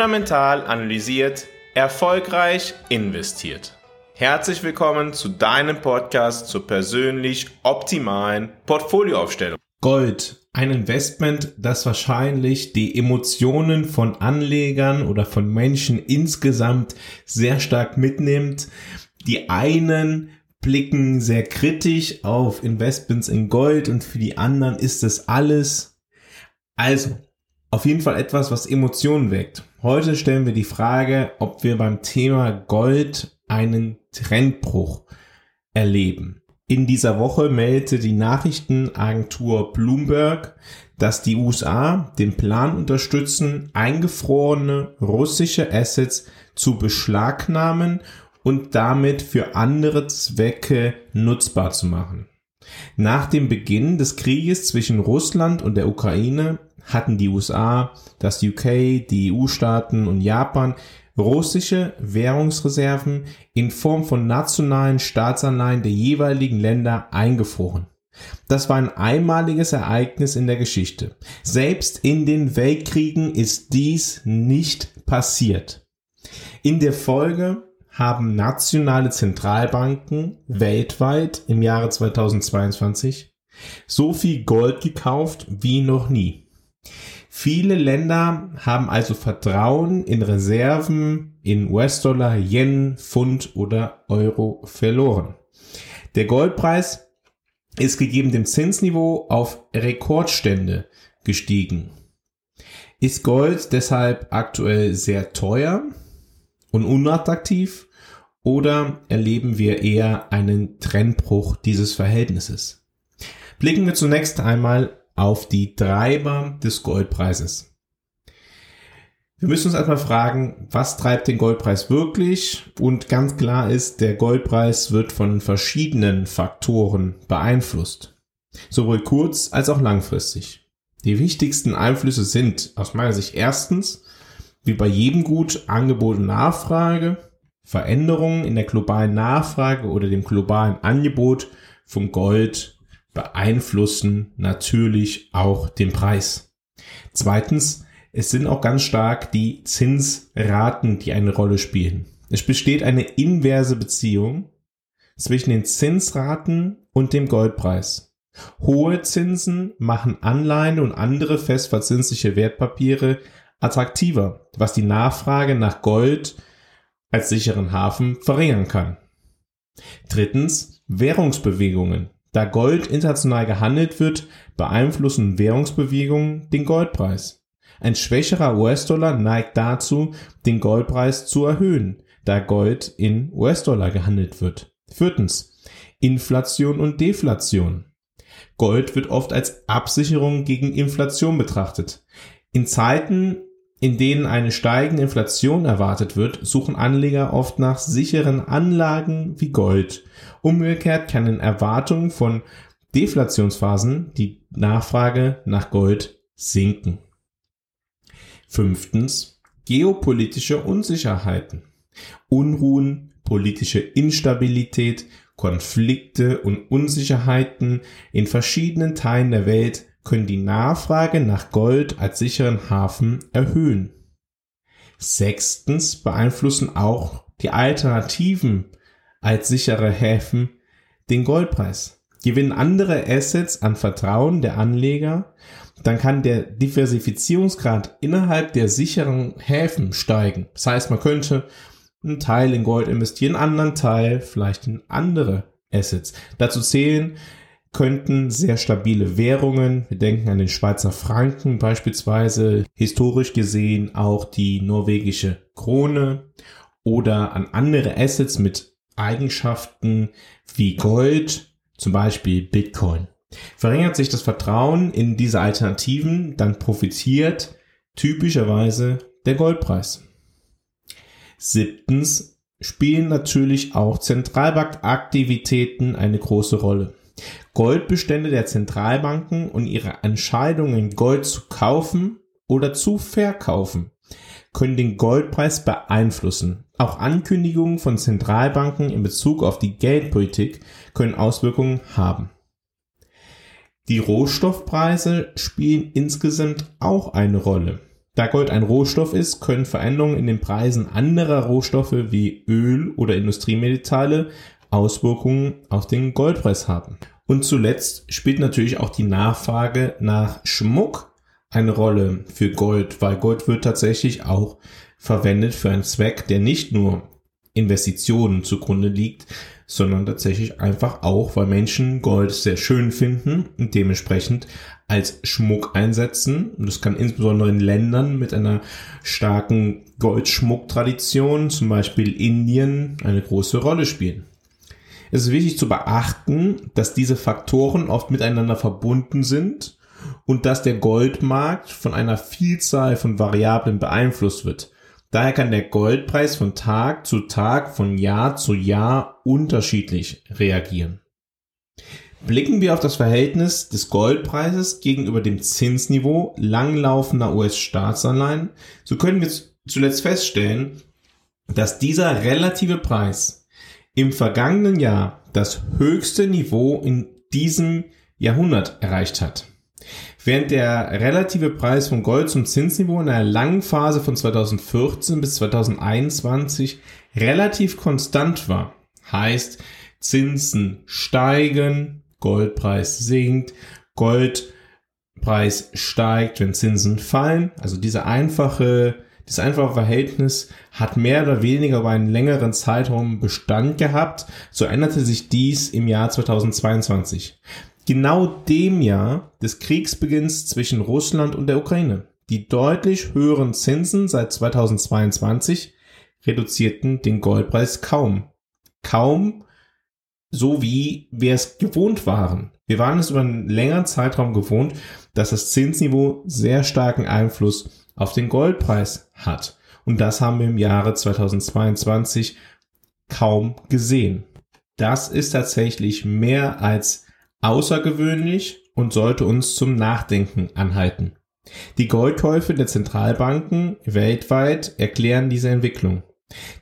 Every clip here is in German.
fundamental analysiert, erfolgreich investiert. Herzlich willkommen zu deinem Podcast zur persönlich optimalen Portfolioaufstellung. Gold, ein Investment, das wahrscheinlich die Emotionen von Anlegern oder von Menschen insgesamt sehr stark mitnimmt. Die einen blicken sehr kritisch auf Investments in Gold und für die anderen ist es alles. Also, auf jeden Fall etwas, was Emotionen weckt. Heute stellen wir die Frage, ob wir beim Thema Gold einen Trendbruch erleben. In dieser Woche meldete die Nachrichtenagentur Bloomberg, dass die USA den Plan unterstützen, eingefrorene russische Assets zu beschlagnahmen und damit für andere Zwecke nutzbar zu machen. Nach dem Beginn des Krieges zwischen Russland und der Ukraine hatten die USA, das UK, die EU-Staaten und Japan russische Währungsreserven in Form von nationalen Staatsanleihen der jeweiligen Länder eingefroren. Das war ein einmaliges Ereignis in der Geschichte. Selbst in den Weltkriegen ist dies nicht passiert. In der Folge haben nationale Zentralbanken weltweit im Jahre 2022 so viel Gold gekauft wie noch nie. Viele Länder haben also Vertrauen in Reserven in US-Dollar, Yen, Pfund oder Euro verloren. Der Goldpreis ist gegeben dem Zinsniveau auf Rekordstände gestiegen. Ist Gold deshalb aktuell sehr teuer und unattraktiv oder erleben wir eher einen Trennbruch dieses Verhältnisses? Blicken wir zunächst einmal auf die Treiber des Goldpreises. Wir müssen uns erstmal fragen, was treibt den Goldpreis wirklich? Und ganz klar ist, der Goldpreis wird von verschiedenen Faktoren beeinflusst. Sowohl kurz- als auch langfristig. Die wichtigsten Einflüsse sind aus meiner Sicht erstens, wie bei jedem Gut, Angebot und Nachfrage, Veränderungen in der globalen Nachfrage oder dem globalen Angebot von Gold beeinflussen natürlich auch den Preis. Zweitens, es sind auch ganz stark die Zinsraten, die eine Rolle spielen. Es besteht eine inverse Beziehung zwischen den Zinsraten und dem Goldpreis. Hohe Zinsen machen Anleihen und andere festverzinsliche Wertpapiere attraktiver, was die Nachfrage nach Gold als sicheren Hafen verringern kann. Drittens, Währungsbewegungen. Da Gold international gehandelt wird, beeinflussen Währungsbewegungen den Goldpreis. Ein schwächerer US-Dollar neigt dazu, den Goldpreis zu erhöhen, da Gold in US-Dollar gehandelt wird. Viertens. Inflation und Deflation. Gold wird oft als Absicherung gegen Inflation betrachtet. In Zeiten, in denen eine steigende Inflation erwartet wird, suchen Anleger oft nach sicheren Anlagen wie Gold. Umgekehrt kann in Erwartungen von Deflationsphasen die Nachfrage nach Gold sinken. Fünftens. Geopolitische Unsicherheiten. Unruhen, politische Instabilität, Konflikte und Unsicherheiten in verschiedenen Teilen der Welt können die Nachfrage nach Gold als sicheren Hafen erhöhen. Sechstens beeinflussen auch die Alternativen als sichere Häfen den Goldpreis. Gewinnen andere Assets an Vertrauen der Anleger, dann kann der Diversifizierungsgrad innerhalb der sicheren Häfen steigen. Das heißt, man könnte einen Teil in Gold investieren, einen anderen Teil vielleicht in andere Assets. Dazu zählen könnten sehr stabile Währungen, wir denken an den Schweizer Franken beispielsweise, historisch gesehen auch die norwegische Krone oder an andere Assets mit Eigenschaften wie Gold, zum Beispiel Bitcoin. Verringert sich das Vertrauen in diese Alternativen, dann profitiert typischerweise der Goldpreis. Siebtens spielen natürlich auch Zentralbankaktivitäten eine große Rolle. Goldbestände der Zentralbanken und ihre Entscheidungen, Gold zu kaufen oder zu verkaufen, können den Goldpreis beeinflussen. Auch Ankündigungen von Zentralbanken in Bezug auf die Geldpolitik können Auswirkungen haben. Die Rohstoffpreise spielen insgesamt auch eine Rolle. Da Gold ein Rohstoff ist, können Veränderungen in den Preisen anderer Rohstoffe wie Öl oder Industriemetalle Auswirkungen auf den Goldpreis haben. Und zuletzt spielt natürlich auch die Nachfrage nach Schmuck eine Rolle für Gold, weil Gold wird tatsächlich auch verwendet für einen Zweck, der nicht nur Investitionen zugrunde liegt, sondern tatsächlich einfach auch, weil Menschen Gold sehr schön finden und dementsprechend als Schmuck einsetzen. Und das kann insbesondere in Ländern mit einer starken Goldschmucktradition, zum Beispiel Indien, eine große Rolle spielen. Es ist wichtig zu beachten, dass diese Faktoren oft miteinander verbunden sind und dass der Goldmarkt von einer Vielzahl von Variablen beeinflusst wird. Daher kann der Goldpreis von Tag zu Tag, von Jahr zu Jahr unterschiedlich reagieren. Blicken wir auf das Verhältnis des Goldpreises gegenüber dem Zinsniveau langlaufender US-Staatsanleihen, so können wir zuletzt feststellen, dass dieser relative Preis im vergangenen Jahr das höchste Niveau in diesem Jahrhundert erreicht hat. Während der relative Preis von Gold zum Zinsniveau in einer langen Phase von 2014 bis 2021 relativ konstant war, heißt Zinsen steigen, Goldpreis sinkt, Goldpreis steigt, wenn Zinsen fallen. Also diese einfache, dieses einfache Verhältnis hat mehr oder weniger über einen längeren Zeitraum Bestand gehabt. So änderte sich dies im Jahr 2022 genau dem Jahr des Kriegsbeginns zwischen Russland und der Ukraine. Die deutlich höheren Zinsen seit 2022 reduzierten den Goldpreis kaum. Kaum so wie wir es gewohnt waren. Wir waren es über einen längeren Zeitraum gewohnt, dass das Zinsniveau sehr starken Einfluss auf den Goldpreis hat. Und das haben wir im Jahre 2022 kaum gesehen. Das ist tatsächlich mehr als außergewöhnlich und sollte uns zum Nachdenken anhalten. Die Goldkäufe der Zentralbanken weltweit erklären diese Entwicklung.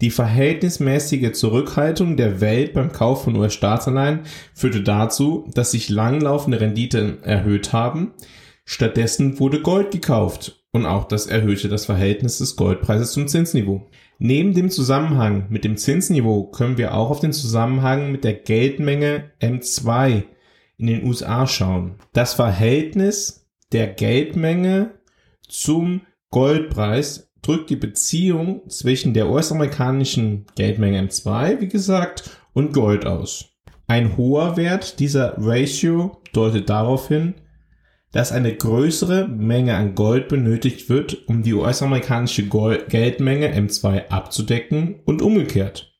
Die verhältnismäßige Zurückhaltung der Welt beim Kauf von US-Staatsanleihen führte dazu, dass sich langlaufende Renditen erhöht haben. Stattdessen wurde Gold gekauft und auch das erhöhte das Verhältnis des Goldpreises zum Zinsniveau. Neben dem Zusammenhang mit dem Zinsniveau können wir auch auf den Zusammenhang mit der Geldmenge M2 in den USA schauen. Das Verhältnis der Geldmenge zum Goldpreis drückt die Beziehung zwischen der US-amerikanischen Geldmenge M2, wie gesagt, und Gold aus. Ein hoher Wert dieser Ratio deutet darauf hin, dass eine größere Menge an Gold benötigt wird, um die US-amerikanische Geldmenge M2 abzudecken und umgekehrt.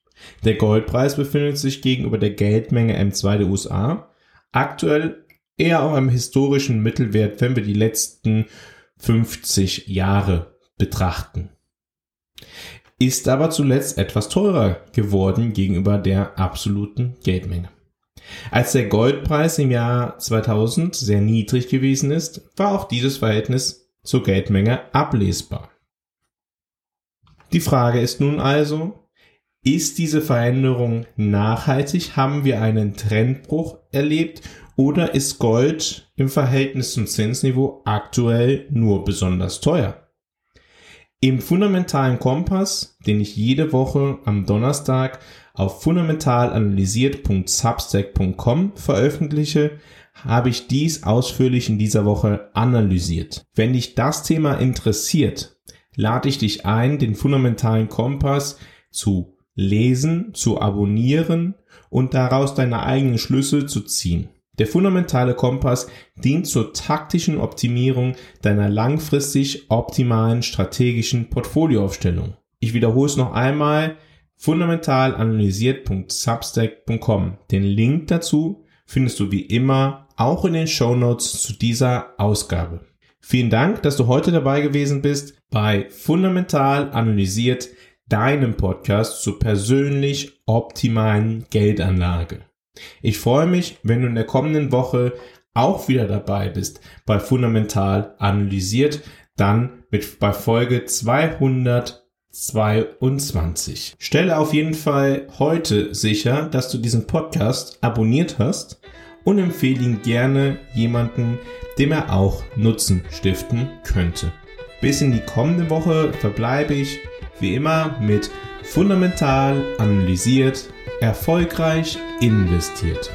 Der Goldpreis befindet sich gegenüber der Geldmenge M2 der USA aktuell eher auf einem historischen Mittelwert, wenn wir die letzten 50 Jahre betrachten. Ist aber zuletzt etwas teurer geworden gegenüber der absoluten Geldmenge. Als der Goldpreis im Jahr 2000 sehr niedrig gewesen ist, war auch dieses Verhältnis zur Geldmenge ablesbar. Die Frage ist nun also, ist diese Veränderung nachhaltig? Haben wir einen Trendbruch erlebt? Oder ist Gold im Verhältnis zum Zinsniveau aktuell nur besonders teuer? Im fundamentalen Kompass, den ich jede Woche am Donnerstag auf fundamentalanalysiert.substack.com veröffentliche, habe ich dies ausführlich in dieser Woche analysiert. Wenn dich das Thema interessiert, lade ich dich ein, den fundamentalen Kompass zu lesen, zu abonnieren und daraus deine eigenen Schlüsse zu ziehen. Der fundamentale Kompass dient zur taktischen Optimierung deiner langfristig optimalen strategischen Portfolioaufstellung. Ich wiederhole es noch einmal, fundamentalanalysiert.substack.com. Den Link dazu findest du wie immer auch in den Show Notes zu dieser Ausgabe. Vielen Dank, dass du heute dabei gewesen bist bei Fundamental Analysiert deinem Podcast zur persönlich optimalen Geldanlage. Ich freue mich, wenn du in der kommenden Woche auch wieder dabei bist bei Fundamental analysiert, dann mit bei Folge 222. Stelle auf jeden Fall heute sicher, dass du diesen Podcast abonniert hast und empfehle ihn gerne jemanden, dem er auch Nutzen stiften könnte. Bis in die kommende Woche verbleibe ich wie immer mit fundamental analysiert, erfolgreich investiert.